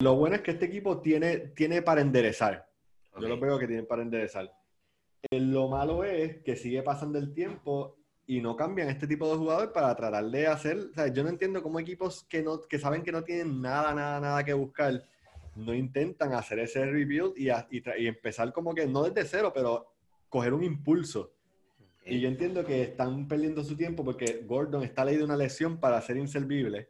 Speaker 2: Lo bueno es que este equipo tiene, tiene para enderezar. Yo lo veo que tienen para enderezar. Eh, lo malo es que sigue pasando el tiempo y no cambian este tipo de jugador para tratar de hacer. O sea, yo no entiendo cómo equipos que, no, que saben que no tienen nada, nada, nada que buscar, no intentan hacer ese rebuild y, y, empezar como que no desde cero, pero coger un impulso. Y yo entiendo que están perdiendo su tiempo porque Gordon está leído una lesión para ser inservible.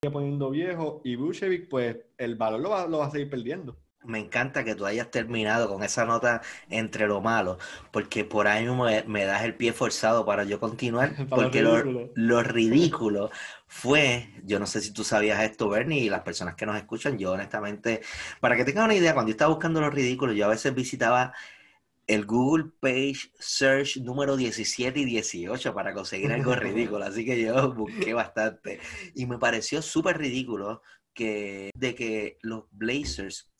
Speaker 2: Poniendo viejo y Bushevik, pues el valor lo va, lo va a seguir perdiendo.
Speaker 1: Me encanta que tú hayas terminado con esa nota entre lo malo, porque por ahí me, me das el pie forzado para yo continuar, (laughs) porque lo, ridículo fue, yo no sé si tú sabías esto, Bernie, y las personas que nos escuchan, yo honestamente, para que tengan una idea, cuando yo estaba buscando lo ridículo, yo a veces visitaba el Google Page Search número 17 y 18 para conseguir algo ridículo, así que yo (laughs) busqué bastante. Y me pareció súper ridículo que de que los Blazers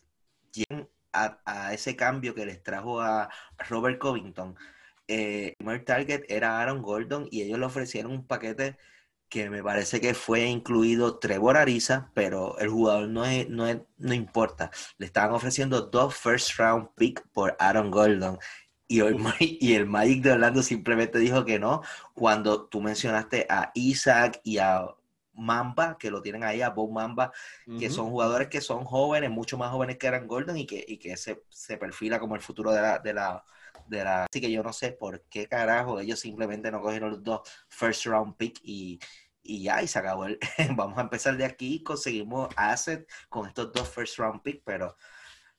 Speaker 1: a, ese cambio que les trajo a Robert Covington, eh, el primer target era Aaron Gordon y ellos le ofrecieron un paquete que me parece que fue incluido Trevor Ariza, pero el jugador no, es, no, no importa. Le estaban ofreciendo dos first round pick por Aaron Gordon. Y el, y el Magic de Orlando simplemente dijo que no. Cuando tú mencionaste a Isaac y a Mamba, que lo tienen ahí, a Bob Mamba, que son jugadores que son jóvenes, mucho más jóvenes que Aaron Gordon y que, y que se, se, perfila como el futuro de la, de la, de la... Así que yo no sé por qué carajo ellos simplemente no cogieron los dos first round pick y, y ya, y se acabó el... (laughs) Vamos a empezar de aquí, conseguimos asset con estos dos first round pick, pero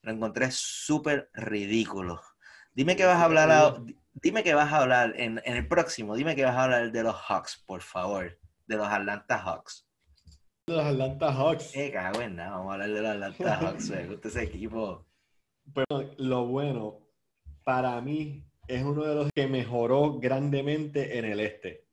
Speaker 1: lo encontré súper ridículo. Dime que vas a hablar, dime que vas a hablar en, en el próximo, dime que vas a hablar de los Hawks, por favor de los Atlanta Hawks.
Speaker 2: De los Atlanta Hawks.
Speaker 1: Eh, cago en nada, vamos a hablar de los Atlanta (laughs) Hawks, me gusta ese equipo.
Speaker 2: Bueno, lo bueno, para mí, es uno de los que mejoró grandemente en el este.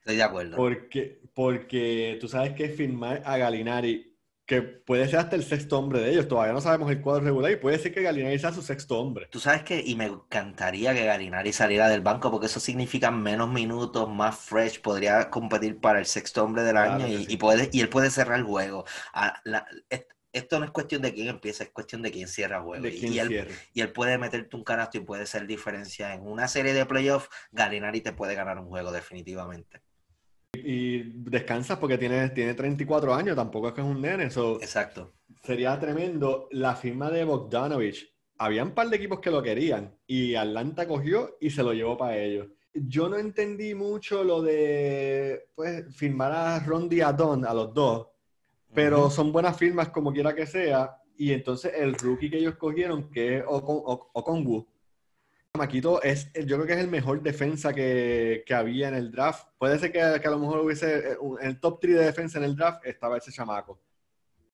Speaker 1: Estoy de acuerdo.
Speaker 2: Porque, porque tú sabes que firmar a Galinari que puede ser hasta el sexto hombre de ellos. Todavía no sabemos el cuadro regular y puede ser que Galinari sea su sexto hombre.
Speaker 1: Tú sabes que, y me encantaría que Galinari saliera del banco porque eso significa menos minutos, más fresh, podría competir para el sexto hombre del año y, puede, y él puede cerrar el juego. Ah, esto no es cuestión de quién empieza, es cuestión de quién cierra juego. y, él, y, él, puede meterte un canasto y puede ser diferencia. En una serie de playoffs, Galinari te puede ganar un juego definitivamente
Speaker 2: y descansas porque tiene, tiene 34 años, tampoco es que es un nene.
Speaker 1: Exacto.
Speaker 2: Sería tremendo la firma de Bogdanovich. Había un par de equipos que lo querían y Atlanta cogió y se lo llevó para ellos. Yo no entendí mucho lo de pues, firmar a Ron Diadon a los dos, pero son buenas firmas como quiera que sea. Y entonces el rookie que ellos cogieron, que es Okongwu, Maquito es, yo creo que es el mejor defensa que, había en el draft. Puede ser que, a lo mejor hubiese, eh, en el top 3 de defensa en el draft estaba ese chamaco.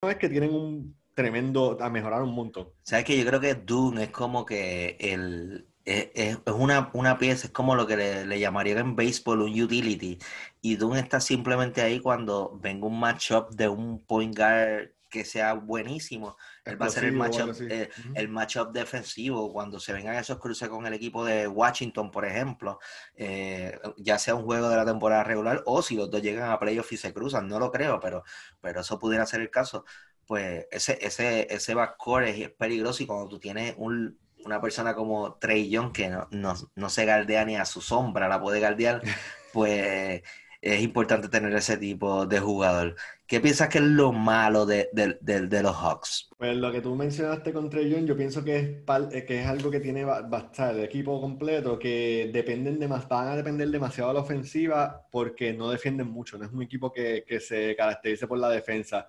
Speaker 2: Es que tienen un tremendo, a mejorar un montón.
Speaker 1: Sabes que yo creo que Dune es como que el, es, una, una, pieza, es como lo que le, le, llamarían en béisbol un utility. Y Dune está simplemente ahí cuando venga un matchup de un point guard que sea buenísimo. Él va a ser el matchup, eh, el matchup defensivo cuando se vengan esos cruces con el equipo de Washington, por ejemplo, eh, ya sea un juego de la temporada regular o si los dos llegan a playoff y se cruzan, no lo creo, pero, pero eso pudiera ser el caso. Pues ese, ese, ese backcourt es peligroso y cuando tú tienes un, una persona como Trey Young, que no, no, no se galdea ni a su sombra, la puede galdear, (laughs) pues es importante tener ese tipo de jugador. ¿Qué piensas que es lo malo de, los Hawks?
Speaker 2: Pues lo que tú mencionaste con Trey Young, yo pienso que es, eh, que es algo que tiene bastante el equipo completo, que dependen de más, van a depender demasiado de la ofensiva porque no defienden mucho, no es un equipo que, se caracterice por la defensa.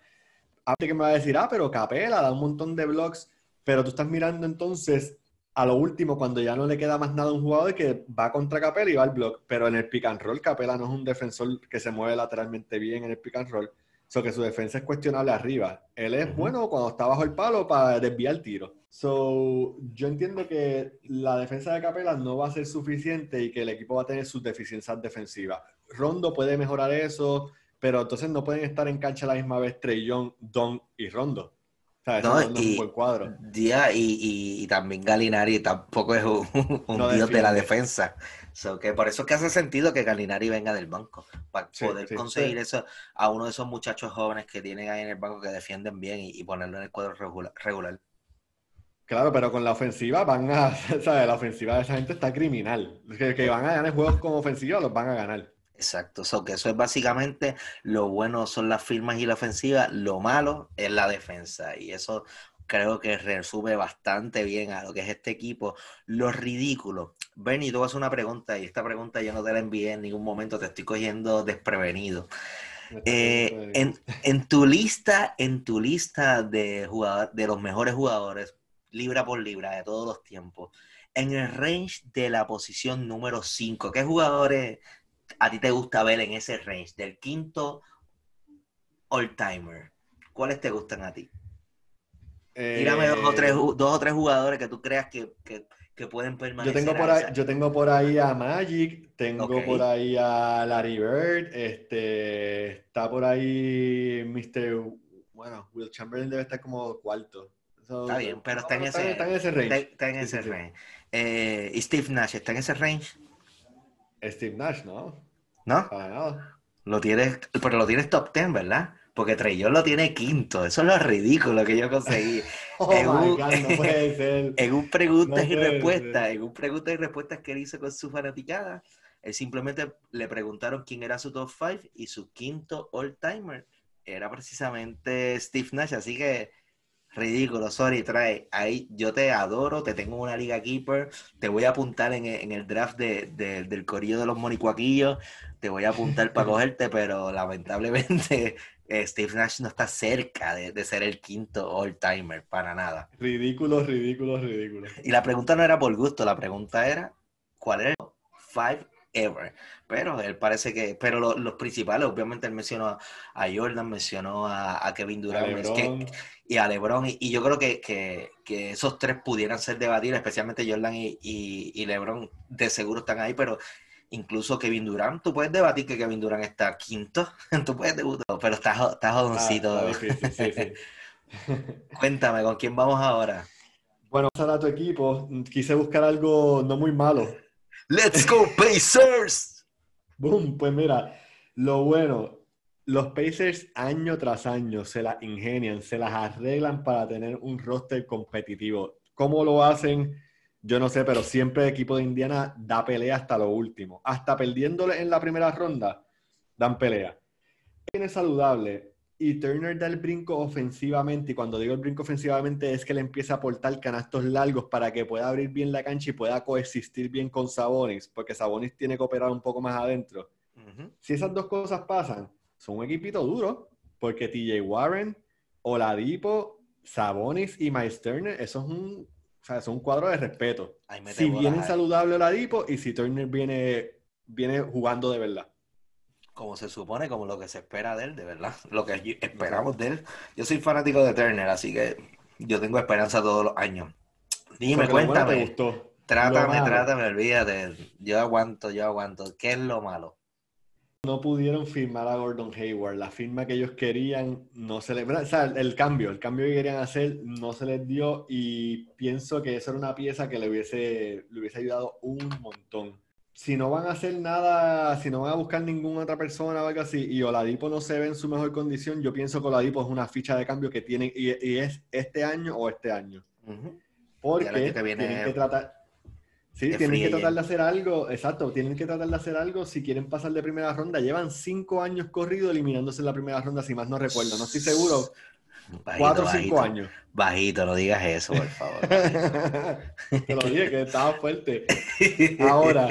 Speaker 2: Aparte que me va a decir, ah, pero Capela da un montón de blocks, pero tú estás mirando entonces a lo último, cuando ya no le queda más nada a un jugador que va contra Capela y va al block, pero en el pick and roll Capela no es un defensor que se mueve lateralmente bien en el pick and roll So que su defensa es cuestionable arriba. Él es bueno cuando está bajo el palo para desviar el tiro. So, yo entiendo que la defensa de Capela no va a ser suficiente y que el equipo va a tener sus deficiencias defensivas. Rondo puede mejorar eso, pero entonces no pueden estar en cancha a la misma vez Trey Young, Don y Rondo.
Speaker 1: O sea, no, es un buen cuadro. y, también Galinari tampoco es un, dios de la defensa que por eso es que hace sentido que Galinari venga del banco, para poder conseguir eso a uno de esos muchachos jóvenes que tienen ahí en el banco que defienden bien y, ponerlo en el cuadro regular,
Speaker 2: Claro, pero con la ofensiva van a, (laughs) ¿sabes? La ofensiva de esa gente está criminal. Que, que van a ganar juegos con ofensiva, los van a ganar.
Speaker 1: Exacto, so que eso es básicamente lo bueno son las firmas y la ofensiva, lo malo es la defensa y eso creo que resume bastante bien a lo que es este equipo. Lo ridículo. Bernie, tú vas a una pregunta y esta pregunta yo no te la envié en ningún momento, te estoy cogiendo desprevenido. Eh, en, tu lista, en tu lista de, jugador, de los mejores jugadores, libra por libra de todos los tiempos, en el range de la posición número 5, ¿qué jugadores a ti te gusta ver en ese range? Del quinto all-timer. ¿Cuáles te gustan a ti? Tírame dos o, tres, eh, dos o tres jugadores que tú creas que, pueden permanecer.
Speaker 2: Yo tengo, por ahí, yo tengo por ahí a Magic, tengo por ahí a Larry Bird, este, está por ahí Mr. Bueno, Will Chamberlain debe estar como cuarto.
Speaker 1: está bien, pero está en, ese, está, en ese range. Está, en ese range. Eh, ¿Y Steve Nash está en ese range?
Speaker 2: Steve Nash, ¿no?
Speaker 1: ¿No? Para Lo tienes, pero lo tienes top 10, ¿verdad? Porque Trey lo tiene quinto. Eso es lo ridículo que yo conseguí. (laughs) oh en, un, God, no puede (laughs) ser. en un preguntas y respuestas, en un preguntas y respuestas que él hizo con su fanaticada, él simplemente le preguntaron quién era su top 5 y su quinto all-timer era precisamente Steve Nash. Así que ridículo, sorry, trae. Ahí yo te adoro, te tengo una liga keeper, te voy a apuntar en, el draft del corillo de los monicuaquillos, te voy a apuntar para (laughs) cogerte, pero lamentablemente (laughs) eh, Steve Nash no está cerca de, ser el quinto all-timer, para nada.
Speaker 2: Ridículo, ridículo, ridículo.
Speaker 1: Y la pregunta no era por gusto, la pregunta era, ¿cuál era el five ever? Pero él parece que, pero los principales, obviamente él mencionó a, Jordan, mencionó a, Kevin Durant y a LeBron, y, yo creo que, esos tres pudieran ser debatibles, especialmente Jordan y, y LeBron de seguro están ahí, pero incluso Kevin Durant, tú puedes debatir que Kevin Durant está quinto, (laughs) tú puedes debutar, pero está, está jodoncito. Ah, sí, sí. (laughs) Cuéntame, ¿con quién vamos ahora?
Speaker 2: Bueno, a tu equipo, quise buscar algo no muy malo.
Speaker 1: ¡Let's go, Pacers!
Speaker 2: Boom, pues mira, lo bueno, los Pacers año tras año se las ingenian, se las arreglan para tener un roster competitivo. ¿Cómo lo hacen? Yo no sé, pero siempre el equipo de Indiana da pelea hasta lo último. Hasta perdiéndole en la primera ronda, dan pelea. Tiene saludable y Turner da el brinco ofensivamente. Y cuando digo el brinco ofensivamente es que le empieza a aportar canastos largos para que pueda abrir bien la cancha y pueda coexistir bien con Sabonis, porque Sabonis tiene que operar un poco más adentro. Si esas dos cosas pasan, son un equipito duro, porque TJ Warren, Oladipo, Sabonis y Miles Turner, eso es un o sea, es un cuadro de respeto. Si viene saludable Oladipo y si Turner viene, viene jugando de verdad.
Speaker 1: Como se supone, como lo que se espera de él, de verdad. (laughs) Lo que esperamos de él. Yo soy fanático de Turner, así que yo tengo esperanza todos los años. Dime, cuéntame. Trátame, trátame, olvídate. Yo aguanto, yo aguanto. ¿Qué es lo malo?
Speaker 2: no pudieron firmar a Gordon Hayward. La firma que ellos querían no se les... O sea, el cambio, el cambio que querían hacer no se les dio y pienso que eso era una pieza que le hubiese, le hubiese ayudado un montón. Si no van a hacer nada, si no van a buscar ninguna otra persona o algo así, y Oladipo no se ve en su mejor condición, yo pienso que Oladipo es una ficha de cambio que tienen y, es este año o este año. Porque tienen que tratar... Sí, tienen que tratar de hacer algo, exacto, tienen que tratar de hacer algo si quieren pasar de primera ronda. Llevan cinco años corrido eliminándose en la primera ronda, si más no recuerdo, no estoy seguro. Cuatro o cinco años.
Speaker 1: Bajito, no digas eso, por favor. (laughs)
Speaker 2: Te lo dije, que estaba fuerte. (laughs) Ahora,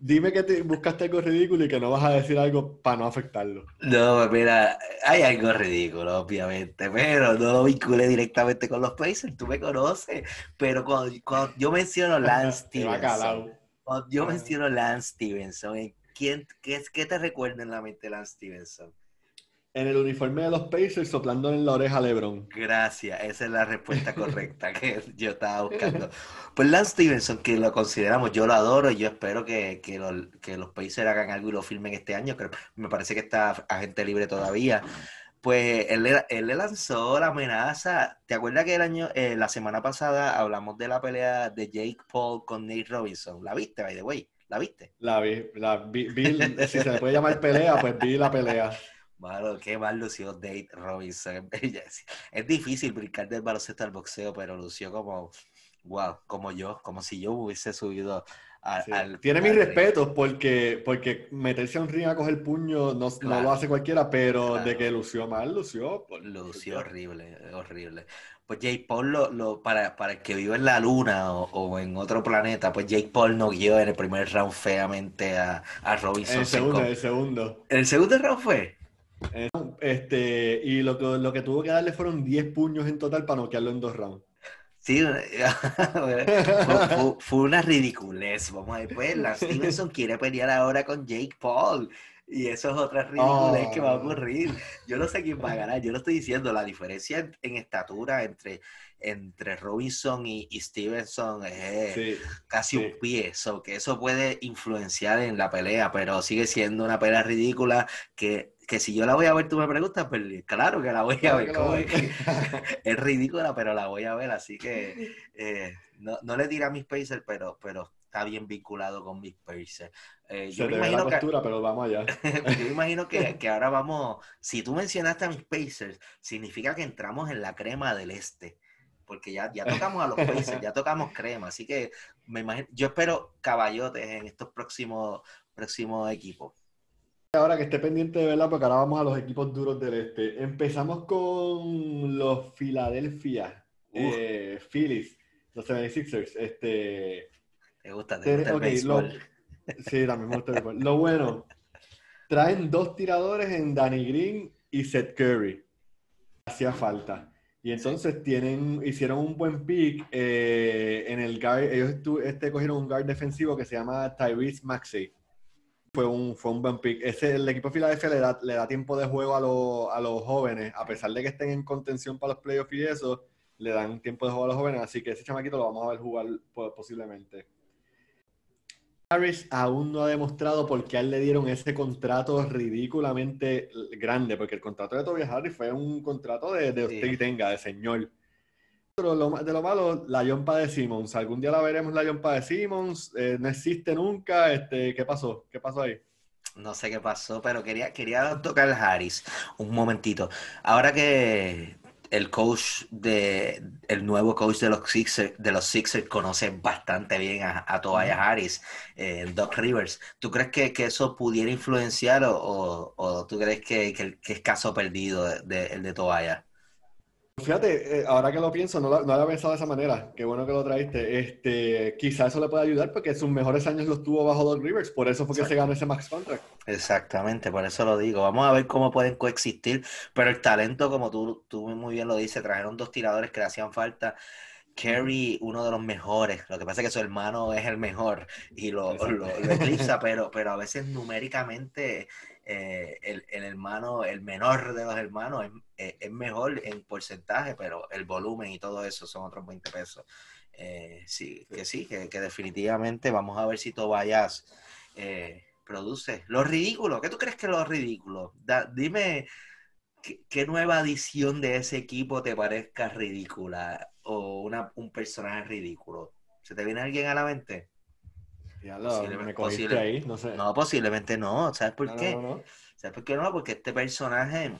Speaker 2: dime que te buscaste algo ridículo y que no vas a decir algo para no afectarlo.
Speaker 1: No, pues mira, hay algo ridículo, obviamente, pero no lo vinculé directamente con los Pacers, tú me conoces, pero cuando, yo menciono Lance Stevenson, cuando yo menciono Lance Stevenson, ¿quién, qué, ¿qué te recuerda en la mente Lance Stevenson?
Speaker 2: En el uniforme de los Pacers soplando en la oreja a LeBron.
Speaker 1: Gracias, esa es la respuesta correcta que (laughs) yo estaba buscando. (laughs) Pues Lance Stevenson, que lo consideramos, yo lo adoro y yo espero que, que, los Pacers hagan algo y lo filmen este año, que me parece que está agente libre todavía. Pues él, él le lanzó la amenaza. ¿Te acuerdas que el año, eh, la semana pasada hablamos de la pelea de Jake Paul con Nate Robinson? ¿La viste, by the way? ¿La viste?
Speaker 2: La vi, la vi, vi si se le puede llamar pelea, pues vi la pelea. (laughs)
Speaker 1: Bueno, qué mal lució Dave Robinson. (laughs) es difícil brincar del baloncesto al boxeo, pero lució como, wow, como yo, como si yo hubiese subido al...
Speaker 2: Tiene mis respetos porque, porque meterse a un ring a coger puño no, no lo hace cualquiera, pero de que lució mal, lució.
Speaker 1: lució horrible, horrible. Pues Jake Paul, lo, para, para el que vive en la luna o, en otro planeta, pues Jake Paul no guió en el primer round feamente a, a Robinson. En
Speaker 2: el segundo, en el segundo.
Speaker 1: ¿En el segundo round fue?
Speaker 2: Este, y lo que, lo que tuvo que darle fueron 10 puños en total para noquearlo en dos rounds.
Speaker 1: Sí, (laughs) fue, una ridiculez. Vamos a ver, pues, (laughs) Stevenson quiere pelear ahora con Jake Paul. Y eso es otra ridiculez que va a oh. ocurrir. Yo no sé quién va a ganar. Yo lo estoy diciendo. La diferencia en, estatura entre, entre Robinson y, Stevenson es casi un pie. So, que eso puede influenciar en la pelea, pero sigue siendo una pelea ridícula que que si yo la voy a ver, tú me preguntas, pues claro que la voy a ver. (laughs) es, ridícula, pero la voy a ver, así que (laughs) eh, no, le diré a mis Pacers, pero, pero está bien vinculado con mis Pacers.
Speaker 2: Eh, yo me imagino que, pero vamos allá. (laughs)
Speaker 1: yo me imagino que, que, ahora vamos, si tú mencionaste a mis Pacers, significa que entramos en la crema del este porque ya, ya tocamos a los Pacers, ya tocamos crema, así que me imagino, yo espero caballotes en estos próximos, próximos equipos.
Speaker 2: Ahora que esté pendiente de verla, porque ahora vamos a los equipos duros del este. Empezamos con los Philadelphia eh, Phillies, los 76ers. Este,
Speaker 1: me gusta, te gusta el lo,
Speaker 2: Sí, también me gusta el Lo bueno, traen dos tiradores en Danny Green y Seth Curry. Hacía falta. Y entonces tienen, hicieron un buen pick eh, en el guard. Ellos este, cogieron un guard defensivo que se llama Tyrese Maxey fue un, fue un buen pick. Ese, el equipo de Filadelfia le da, le da tiempo de juego a, a, los jóvenes, a pesar de que estén en contención para los playoffs y eso, le dan tiempo de juego a los jóvenes, así que ese chamaquito lo vamos a ver jugar posiblemente. Harris aún no ha demostrado por qué a él le dieron ese contrato ridículamente grande, porque el contrato de Tobias Harris fue un contrato de, de usted y tenga, de señor de lo malo, la yompa de Simmons. Algún día la veremos la yompa de Simmons. Eh, no existe nunca. Este, ¿Qué pasó? ¿Qué pasó ahí?
Speaker 1: No sé qué pasó, pero quería, quería tocar Harris un momentito. Ahora que el coach de el nuevo coach de los Sixers, de los Sixers conoce bastante bien a, a Tobias Harris, eh, Doc Rivers. ¿Tú crees que, eso pudiera influenciar o, tú crees que, es caso perdido de, el de Tobias?
Speaker 2: Fíjate, eh, ahora que lo pienso, no lo, había pensado de esa manera. Qué bueno que lo traíste. Este, quizá eso le pueda ayudar porque sus mejores años los tuvo bajo Doug Rivers. Por eso fue que se ganó ese max contract.
Speaker 1: Exactamente, por eso lo digo. Vamos a ver cómo pueden coexistir. Pero el talento, como tú, tú muy bien lo dices, trajeron dos tiradores que le hacían falta. Kerry, uno de los mejores. Lo que pasa es que su hermano es el mejor y lo, lo, eclipsa, pero, pero a veces numéricamente eh, el, hermano, el menor de los hermanos, es, es, mejor en porcentaje, pero el volumen y todo eso son otros 20 pesos. Eh, sí, que sí, que, definitivamente vamos a ver si Tobayas eh, produce. Lo ridículo, ¿qué tú crees que es lo ridículo? dime ¿qué, nueva edición de ese equipo te parezca ridícula o una, un personaje ridículo. ¿Se te viene alguien a la mente?
Speaker 2: Ya lo, me cogiste ahí, no sé.
Speaker 1: No, posiblemente no. ¿Sabes por qué? ¿Sabes por qué no? Porque este personaje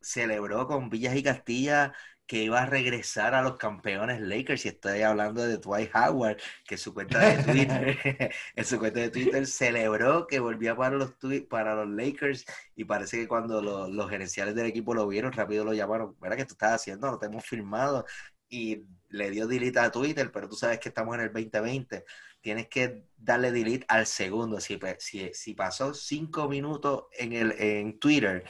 Speaker 1: celebró con Villas y Castilla que iba a regresar a los campeones Lakers. Y estoy hablando de Dwight Howard, que en su cuenta de Twitter, (laughs) en su cuenta de Twitter celebró que volvía para los, para los Lakers. Y parece que cuando los, gerenciales del equipo lo vieron, rápido lo llamaron. ¿Verdad que tú estás haciendo? No te hemos firmado. Y le dio delete a Twitter, pero tú sabes que estamos en el 2020. Tienes que darle delete al segundo. Si, si, si pasó cinco minutos en, el, en Twitter,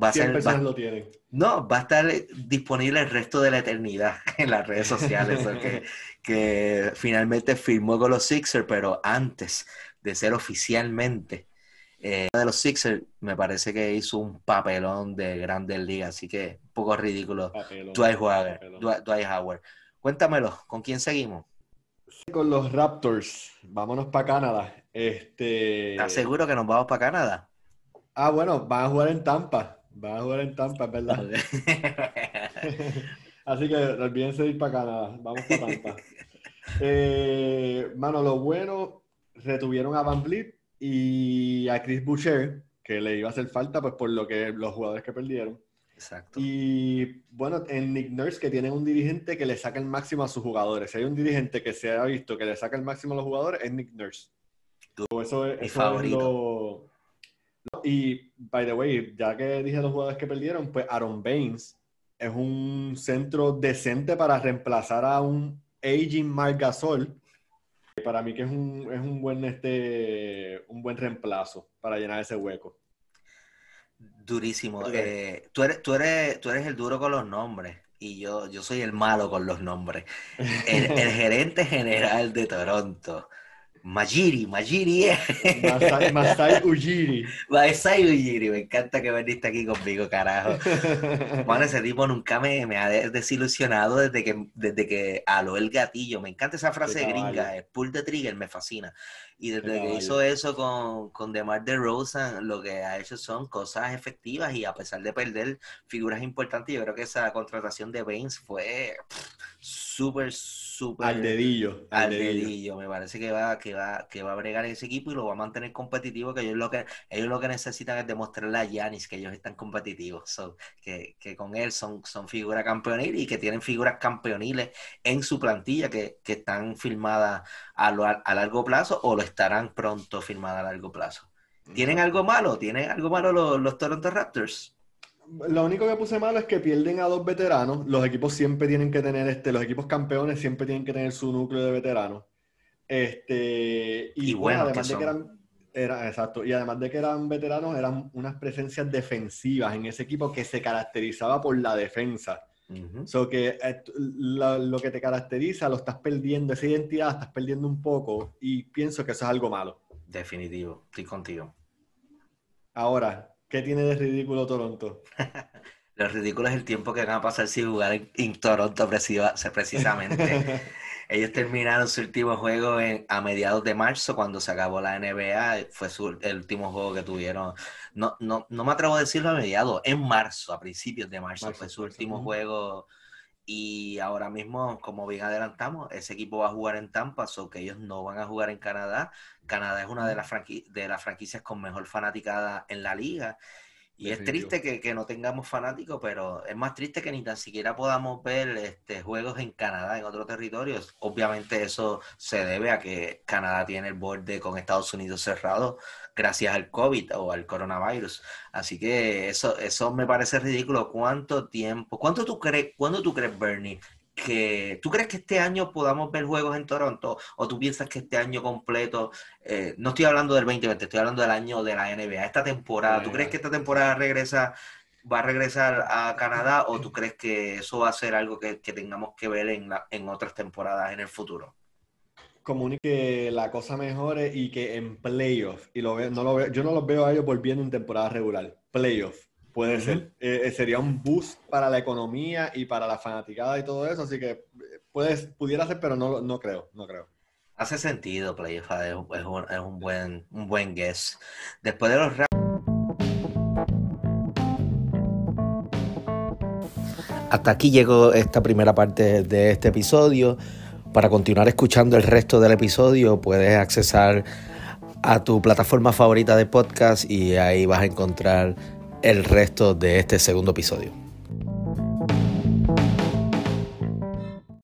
Speaker 2: va a ser. lo tienen.
Speaker 1: No, va a estar disponible el resto de la eternidad (laughs) en las redes sociales. (laughs) que, finalmente firmó con los Sixers, pero antes de ser oficialmente eh, de los Sixers, me parece que hizo un papelón de grandes ligas, así que un poco ridículo. Dwight Howard, Dwight Howard. Cuéntamelo, ¿con quién seguimos?
Speaker 2: Con los Raptors. Vámonos para Canadá. Este...
Speaker 1: ¿Estás seguro que nos vamos para Canadá?
Speaker 2: Ah, bueno, van a jugar en Tampa. Van a jugar en Tampa, es verdad. (laughs) Así que olvídense de ir para Canadá. Vamos para Tampa. Eh, mano, lo bueno, retuvieron a Van Vliet y a Chris Boucher, que le iba a hacer falta pues por lo que los jugadores que perdieron.
Speaker 1: Exacto.
Speaker 2: Y bueno, en Nick Nurse que tienen un dirigente que le saca el máximo a sus jugadores. Si hay un dirigente que se ha visto que le saca el máximo a los jugadores, es Nick Nurse. Eso, es,
Speaker 1: favorito.
Speaker 2: Y, by the way, ya que dije los jugadores que perdieron, pues Aaron Baines es un centro decente para reemplazar a un aging Marc Gasol. Para mí que es un, es un buen este un buen reemplazo para llenar ese hueco.
Speaker 1: Durísimo. Eh, tú, eres, tú, eres, tú eres el duro con los nombres y yo, yo soy el malo con los nombres. El, el (laughs) gerente general de Toronto Majiri, Majiri
Speaker 2: Masai, Masai Ujiri. (laughs)
Speaker 1: Masai Ujiri, me encanta que veniste aquí conmigo, carajo. (laughs) Bueno, ese tipo nunca me, me ha desilusionado desde que, desde que aló el gatillo. Me encanta esa frase gringa, el pull the trigger, me fascina. Y desde que hizo eso con, con DeMar DeRozan, lo que ha hecho son cosas efectivas y a pesar de perder figuras importantes, yo creo que esa contratación de Baines fue súper, súper...
Speaker 2: Al dedillo.
Speaker 1: Al, dedillo. Me parece que va, que, va, que va a bregar ese equipo y lo va a mantener competitivo, que ellos lo que, ellos lo que necesitan es demostrarle a Yanis que ellos están competitivos, que, que, con él son, son figuras campeoniles y que tienen figuras campeoniles en su plantilla que, que están firmadas a, a largo plazo o lo estarán pronto firmadas a largo plazo. ¿Tienen algo malo? ¿Tienen algo malo los, los Toronto Raptors?
Speaker 2: Lo único que puse malo es que pierden a dos veteranos. Los equipos siempre tienen que tener, este, los equipos campeones siempre tienen que tener su núcleo de veteranos. Este, y, bueno, además de que eran, era, exacto, y además de que eran veteranos, eran unas presencias defensivas en ese equipo que se caracterizaba por la defensa. Uh que eh, lo, que te caracteriza lo estás perdiendo, esa identidad estás perdiendo un poco y pienso que eso es algo malo.
Speaker 1: Definitivo, estoy contigo.
Speaker 2: Ahora, ¿qué tiene de ridículo Toronto? (laughs)
Speaker 1: Lo ridículo es el tiempo que van a pasar sin jugar en, Toronto precisamente. (laughs) Ellos terminaron su último juego en, a mediados de marzo, cuando se acabó la NBA. Fue el último juego que tuvieron. No, no, no me atrevo a decirlo a mediados, en marzo, a principios de marzo, fue su último juego. Y ahora mismo, como bien adelantamos, ese equipo va a jugar en Tampa, o que ellos no van a jugar en Canadá. Canadá es una de las, de las franquicias con mejor fanaticada en la liga. Y es triste que, no tengamos fanáticos, pero es más triste que ni tan siquiera podamos ver este, juegos en Canadá, en otros territorios. Obviamente eso se debe a que Canadá tiene el borde con Estados Unidos cerrado gracias al COVID o al coronavirus. Así que eso, eso me parece ridículo. ¿Cuánto tiempo? ¿Cuánto tú crees, cuándo tú crees, Bernie, que tú crees que este año podamos ver juegos en Toronto o tú piensas que este año completo, eh, no estoy hablando del 2020, estoy hablando del año de la NBA, esta temporada, ¿tú crees que esta temporada regresa, va a regresar a Canadá o tú crees que eso va a ser algo que, tengamos que ver en, en otras temporadas en el futuro?
Speaker 2: Como que la cosa mejore y que en playoff, y lo no lo veo, yo no los veo a ellos volviendo en temporada regular, playoff Puede ser. Eh, sería un boost para la economía y para la fanaticada y todo eso, así que eh, puedes, pudiera ser, pero no, no creo, no creo.
Speaker 1: Hace sentido, Playoff, es, un, es un, buen, un buen guess. Después de los Hasta aquí llegó esta primera parte de este episodio. Para continuar escuchando el resto del episodio, puedes accesar a tu plataforma favorita de podcast y ahí vas a encontrar el resto de este segundo episodio.